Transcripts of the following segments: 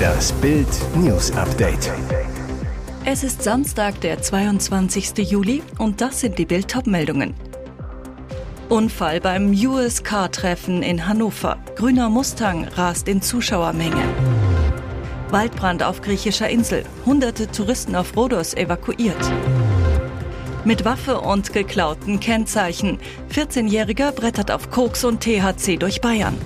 Das Bild News Update. Es ist Samstag, der 22. Juli und das sind die Bild meldungen Unfall beim US Car Treffen in Hannover. Grüner Mustang rast in Zuschauermenge. Waldbrand auf griechischer Insel. Hunderte Touristen auf Rhodos evakuiert. Mit Waffe und geklauten Kennzeichen. 14-Jähriger brettert auf Koks und THC durch Bayern.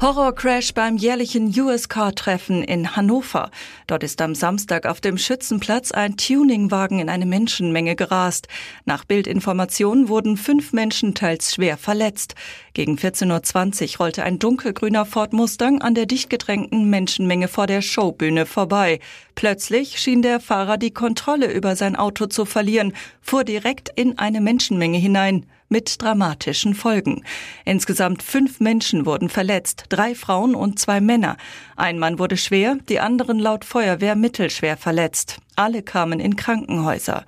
Horrorcrash beim jährlichen US Car Treffen in Hannover. Dort ist am Samstag auf dem Schützenplatz ein Tuningwagen in eine Menschenmenge gerast. Nach Bildinformationen wurden fünf Menschen teils schwer verletzt. Gegen 14.20 Uhr rollte ein dunkelgrüner Ford Mustang an der dicht gedrängten Menschenmenge vor der Showbühne vorbei. Plötzlich schien der Fahrer die Kontrolle über sein Auto zu verlieren, fuhr direkt in eine Menschenmenge hinein mit dramatischen Folgen. Insgesamt fünf Menschen wurden verletzt, drei Frauen und zwei Männer. Ein Mann wurde schwer, die anderen laut Feuerwehr mittelschwer verletzt. Alle kamen in Krankenhäuser.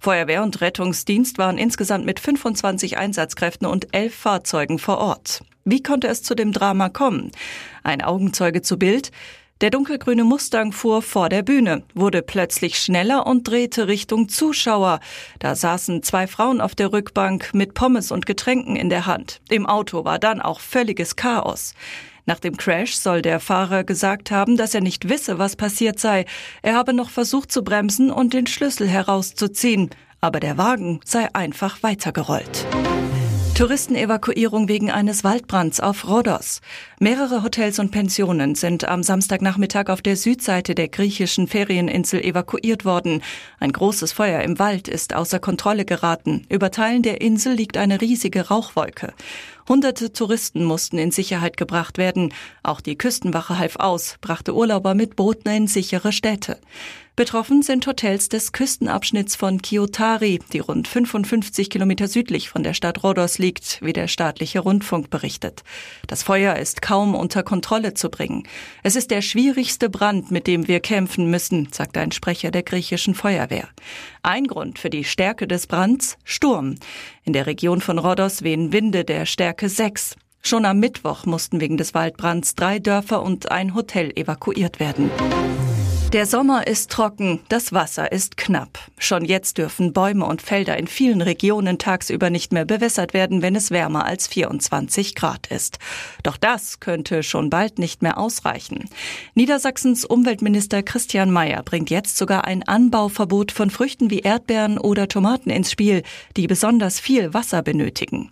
Feuerwehr und Rettungsdienst waren insgesamt mit 25 Einsatzkräften und elf Fahrzeugen vor Ort. Wie konnte es zu dem Drama kommen? Ein Augenzeuge zu Bild. Der dunkelgrüne Mustang fuhr vor der Bühne, wurde plötzlich schneller und drehte Richtung Zuschauer. Da saßen zwei Frauen auf der Rückbank mit Pommes und Getränken in der Hand. Im Auto war dann auch völliges Chaos. Nach dem Crash soll der Fahrer gesagt haben, dass er nicht wisse, was passiert sei. Er habe noch versucht zu bremsen und den Schlüssel herauszuziehen. Aber der Wagen sei einfach weitergerollt. Touristenevakuierung wegen eines Waldbrands auf Rhodos. Mehrere Hotels und Pensionen sind am Samstagnachmittag auf der Südseite der griechischen Ferieninsel evakuiert worden. Ein großes Feuer im Wald ist außer Kontrolle geraten. Über Teilen der Insel liegt eine riesige Rauchwolke. Hunderte Touristen mussten in Sicherheit gebracht werden. Auch die Küstenwache half aus, brachte Urlauber mit Booten in sichere Städte. Betroffen sind Hotels des Küstenabschnitts von Kiotari, die rund 55 Kilometer südlich von der Stadt Rhodos liegt, wie der staatliche Rundfunk berichtet. Das Feuer ist kaum unter Kontrolle zu bringen. Es ist der schwierigste Brand, mit dem wir kämpfen müssen, sagt ein Sprecher der griechischen Feuerwehr. Ein Grund für die Stärke des Brands Sturm. In der Region von Rhodos wehen Winde der Stärke 6. Schon am Mittwoch mussten wegen des Waldbrands drei Dörfer und ein Hotel evakuiert werden. Der Sommer ist trocken, das Wasser ist knapp. Schon jetzt dürfen Bäume und Felder in vielen Regionen tagsüber nicht mehr bewässert werden, wenn es wärmer als 24 Grad ist. Doch das könnte schon bald nicht mehr ausreichen. Niedersachsens Umweltminister Christian Mayer bringt jetzt sogar ein Anbauverbot von Früchten wie Erdbeeren oder Tomaten ins Spiel, die besonders viel Wasser benötigen.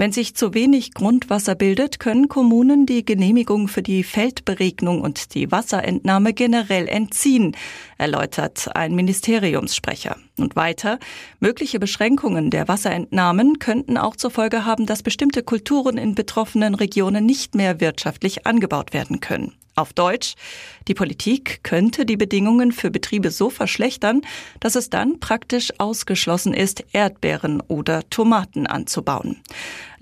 Wenn sich zu wenig Grundwasser bildet, können Kommunen die Genehmigung für die Feldberegnung und die Wasserentnahme generell entziehen, erläutert ein Ministeriumssprecher. Und weiter, mögliche Beschränkungen der Wasserentnahmen könnten auch zur Folge haben, dass bestimmte Kulturen in betroffenen Regionen nicht mehr wirtschaftlich angebaut werden können. Auf Deutsch, die Politik könnte die Bedingungen für Betriebe so verschlechtern, dass es dann praktisch ausgeschlossen ist, Erdbeeren oder Tomaten anzubauen.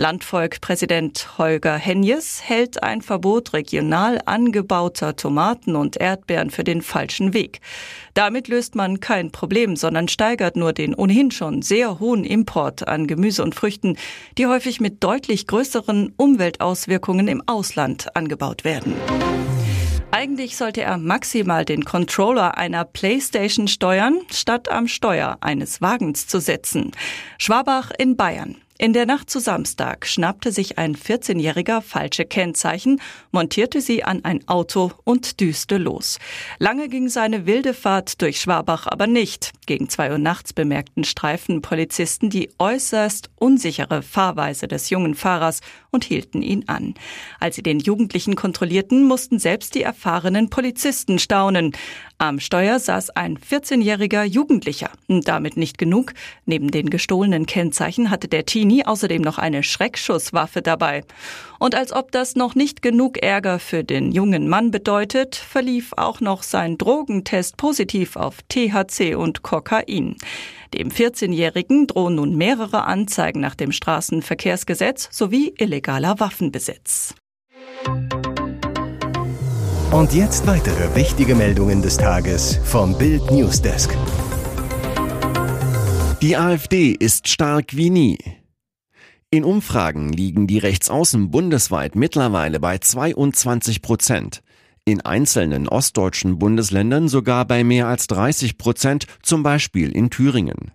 Landvolkpräsident Holger Henjes hält ein Verbot regional angebauter Tomaten und Erdbeeren für den falschen Weg. Damit löst man kein Problem, sondern steigert nur den ohnehin schon sehr hohen Import an Gemüse und Früchten, die häufig mit deutlich größeren Umweltauswirkungen im Ausland angebaut werden. Eigentlich sollte er maximal den Controller einer Playstation steuern, statt am Steuer eines Wagens zu setzen. Schwabach in Bayern. In der Nacht zu Samstag schnappte sich ein 14-Jähriger falsche Kennzeichen, montierte sie an ein Auto und düste los. Lange ging seine wilde Fahrt durch Schwabach aber nicht. Gegen zwei Uhr nachts bemerkten Streifenpolizisten die äußerst unsichere Fahrweise des jungen Fahrers und hielten ihn an. Als sie den Jugendlichen kontrollierten, mussten selbst die erfahrenen Polizisten staunen. Am Steuer saß ein 14-jähriger Jugendlicher. Damit nicht genug. Neben den gestohlenen Kennzeichen hatte der Teenie außerdem noch eine Schreckschusswaffe dabei. Und als ob das noch nicht genug Ärger für den jungen Mann bedeutet, verlief auch noch sein Drogentest positiv auf THC und Kokain. Dem 14-Jährigen drohen nun mehrere Anzeigen nach dem Straßenverkehrsgesetz sowie illegaler Waffenbesitz. Und jetzt weitere wichtige Meldungen des Tages vom Bild Newsdesk. Die AfD ist stark wie nie. In Umfragen liegen die Rechtsaußen bundesweit mittlerweile bei 22 Prozent. In einzelnen ostdeutschen Bundesländern sogar bei mehr als 30 Prozent, zum Beispiel in Thüringen.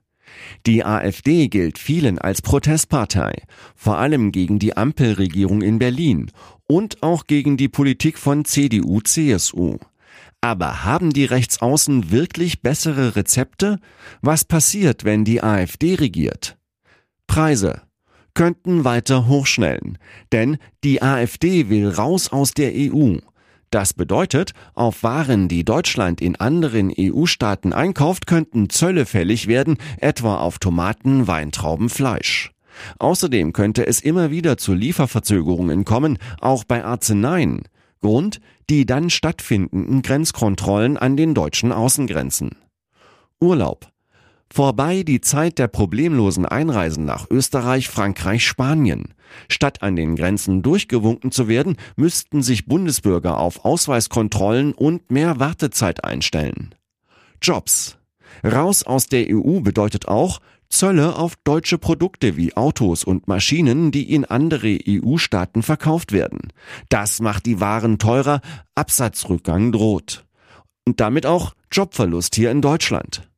Die AfD gilt vielen als Protestpartei, vor allem gegen die Ampelregierung in Berlin und auch gegen die Politik von CDU, CSU. Aber haben die Rechtsaußen wirklich bessere Rezepte? Was passiert, wenn die AfD regiert? Preise könnten weiter hochschnellen, denn die AfD will raus aus der EU. Das bedeutet, auf Waren, die Deutschland in anderen EU-Staaten einkauft, könnten Zölle fällig werden, etwa auf Tomaten, Weintrauben, Fleisch. Außerdem könnte es immer wieder zu Lieferverzögerungen kommen, auch bei Arzneien. Grund die dann stattfindenden Grenzkontrollen an den deutschen Außengrenzen. Urlaub. Vorbei die Zeit der problemlosen Einreisen nach Österreich, Frankreich, Spanien. Statt an den Grenzen durchgewunken zu werden, müssten sich Bundesbürger auf Ausweiskontrollen und mehr Wartezeit einstellen. Jobs. Raus aus der EU bedeutet auch Zölle auf deutsche Produkte wie Autos und Maschinen, die in andere EU-Staaten verkauft werden. Das macht die Waren teurer, Absatzrückgang droht. Und damit auch Jobverlust hier in Deutschland.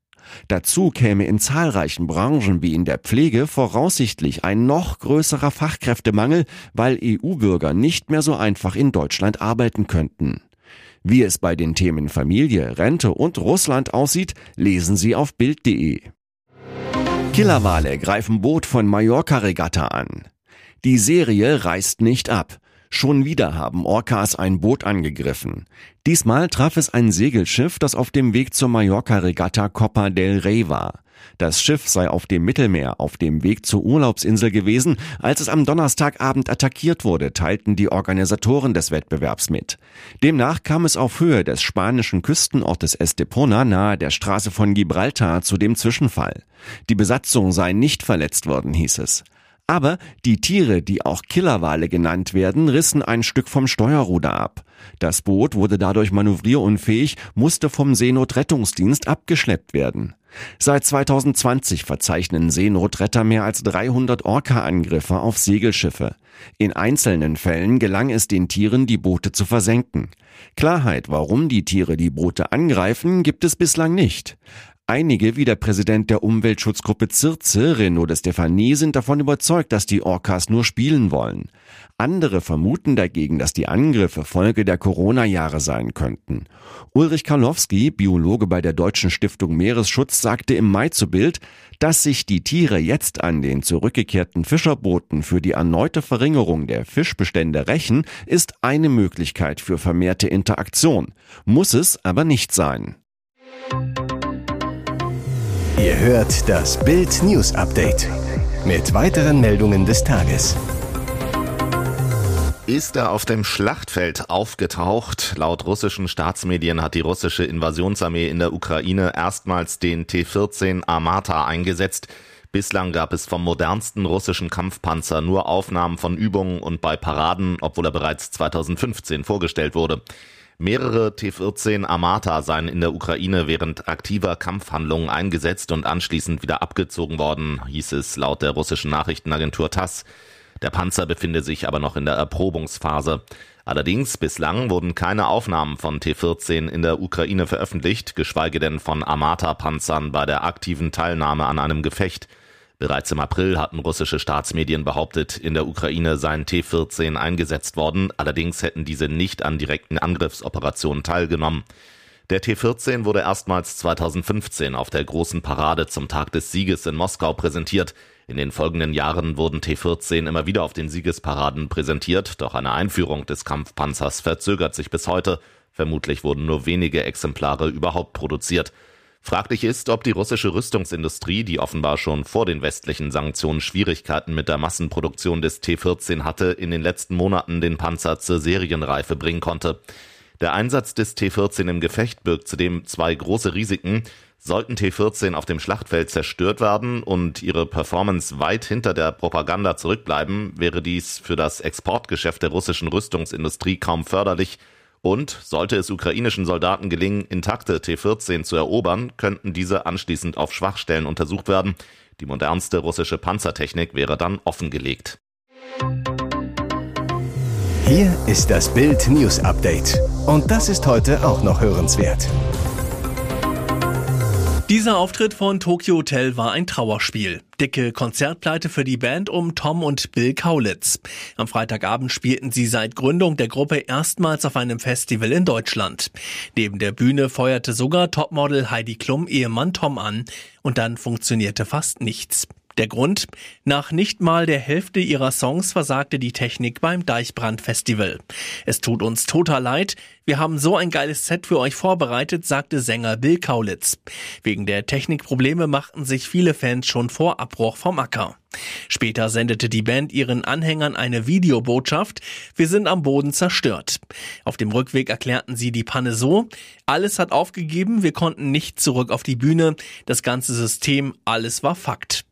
Dazu käme in zahlreichen Branchen wie in der Pflege voraussichtlich ein noch größerer Fachkräftemangel, weil EU-Bürger nicht mehr so einfach in Deutschland arbeiten könnten. Wie es bei den Themen Familie, Rente und Russland aussieht, lesen Sie auf Bild.de. Killerwale greifen Boot von Mallorca-Regatta an. Die Serie reißt nicht ab. Schon wieder haben Orcas ein Boot angegriffen. Diesmal traf es ein Segelschiff, das auf dem Weg zur Mallorca-Regatta Copa del Rey war. Das Schiff sei auf dem Mittelmeer auf dem Weg zur Urlaubsinsel gewesen, als es am Donnerstagabend attackiert wurde, teilten die Organisatoren des Wettbewerbs mit. Demnach kam es auf Höhe des spanischen Küstenortes Estepona nahe der Straße von Gibraltar zu dem Zwischenfall. Die Besatzung sei nicht verletzt worden, hieß es. Aber die Tiere, die auch Killerwale genannt werden, rissen ein Stück vom Steuerruder ab. Das Boot wurde dadurch manövrierunfähig, musste vom Seenotrettungsdienst abgeschleppt werden. Seit 2020 verzeichnen Seenotretter mehr als 300 Orca-Angriffe auf Segelschiffe. In einzelnen Fällen gelang es den Tieren, die Boote zu versenken. Klarheit, warum die Tiere die Boote angreifen, gibt es bislang nicht. Einige, wie der Präsident der Umweltschutzgruppe Zirze, Renaud de Stefanie, sind davon überzeugt, dass die Orcas nur spielen wollen. Andere vermuten dagegen, dass die Angriffe Folge der Corona-Jahre sein könnten. Ulrich Karlowski, Biologe bei der Deutschen Stiftung Meeresschutz, sagte im Mai zu Bild, dass sich die Tiere jetzt an den zurückgekehrten Fischerbooten für die erneute Verringerung der Fischbestände rächen, ist eine Möglichkeit für vermehrte Interaktion. Muss es aber nicht sein. Ihr hört das Bild News Update mit weiteren Meldungen des Tages. Ist er auf dem Schlachtfeld aufgetaucht? Laut russischen Staatsmedien hat die russische Invasionsarmee in der Ukraine erstmals den T-14 Armata eingesetzt. Bislang gab es vom modernsten russischen Kampfpanzer nur Aufnahmen von Übungen und bei Paraden, obwohl er bereits 2015 vorgestellt wurde. Mehrere T-14 Armata seien in der Ukraine während aktiver Kampfhandlungen eingesetzt und anschließend wieder abgezogen worden, hieß es laut der russischen Nachrichtenagentur TASS. Der Panzer befinde sich aber noch in der Erprobungsphase. Allerdings bislang wurden keine Aufnahmen von T-14 in der Ukraine veröffentlicht, geschweige denn von Armata-Panzern bei der aktiven Teilnahme an einem Gefecht. Bereits im April hatten russische Staatsmedien behauptet, in der Ukraine seien T-14 eingesetzt worden, allerdings hätten diese nicht an direkten Angriffsoperationen teilgenommen. Der T-14 wurde erstmals 2015 auf der großen Parade zum Tag des Sieges in Moskau präsentiert. In den folgenden Jahren wurden T-14 immer wieder auf den Siegesparaden präsentiert, doch eine Einführung des Kampfpanzers verzögert sich bis heute. Vermutlich wurden nur wenige Exemplare überhaupt produziert. Fraglich ist, ob die russische Rüstungsindustrie, die offenbar schon vor den westlichen Sanktionen Schwierigkeiten mit der Massenproduktion des T-14 hatte, in den letzten Monaten den Panzer zur Serienreife bringen konnte. Der Einsatz des T-14 im Gefecht birgt zudem zwei große Risiken. Sollten T-14 auf dem Schlachtfeld zerstört werden und ihre Performance weit hinter der Propaganda zurückbleiben, wäre dies für das Exportgeschäft der russischen Rüstungsindustrie kaum förderlich und sollte es ukrainischen Soldaten gelingen, intakte T-14 zu erobern, könnten diese anschließend auf Schwachstellen untersucht werden. Die modernste russische Panzertechnik wäre dann offengelegt. Hier ist das Bild News Update. Und das ist heute auch noch hörenswert. Dieser Auftritt von Tokyo Hotel war ein Trauerspiel. Dicke Konzertpleite für die Band um Tom und Bill Kaulitz. Am Freitagabend spielten sie seit Gründung der Gruppe erstmals auf einem Festival in Deutschland. Neben der Bühne feuerte sogar Topmodel Heidi Klum Ehemann Tom an und dann funktionierte fast nichts. Der Grund? Nach nicht mal der Hälfte ihrer Songs versagte die Technik beim Deichbrand Festival. Es tut uns total leid. Wir haben so ein geiles Set für euch vorbereitet, sagte Sänger Bill Kaulitz. Wegen der Technikprobleme machten sich viele Fans schon vor Abbruch vom Acker. Später sendete die Band ihren Anhängern eine Videobotschaft. Wir sind am Boden zerstört. Auf dem Rückweg erklärten sie die Panne so. Alles hat aufgegeben. Wir konnten nicht zurück auf die Bühne. Das ganze System, alles war Fakt.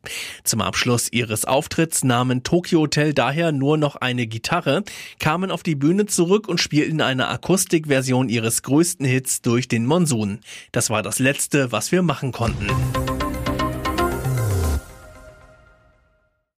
Zum Abschluss ihres Auftritts nahmen Tokyo Hotel daher nur noch eine Gitarre, kamen auf die Bühne zurück und spielten eine Akustikversion ihres größten Hits durch den Monsun. Das war das letzte, was wir machen konnten.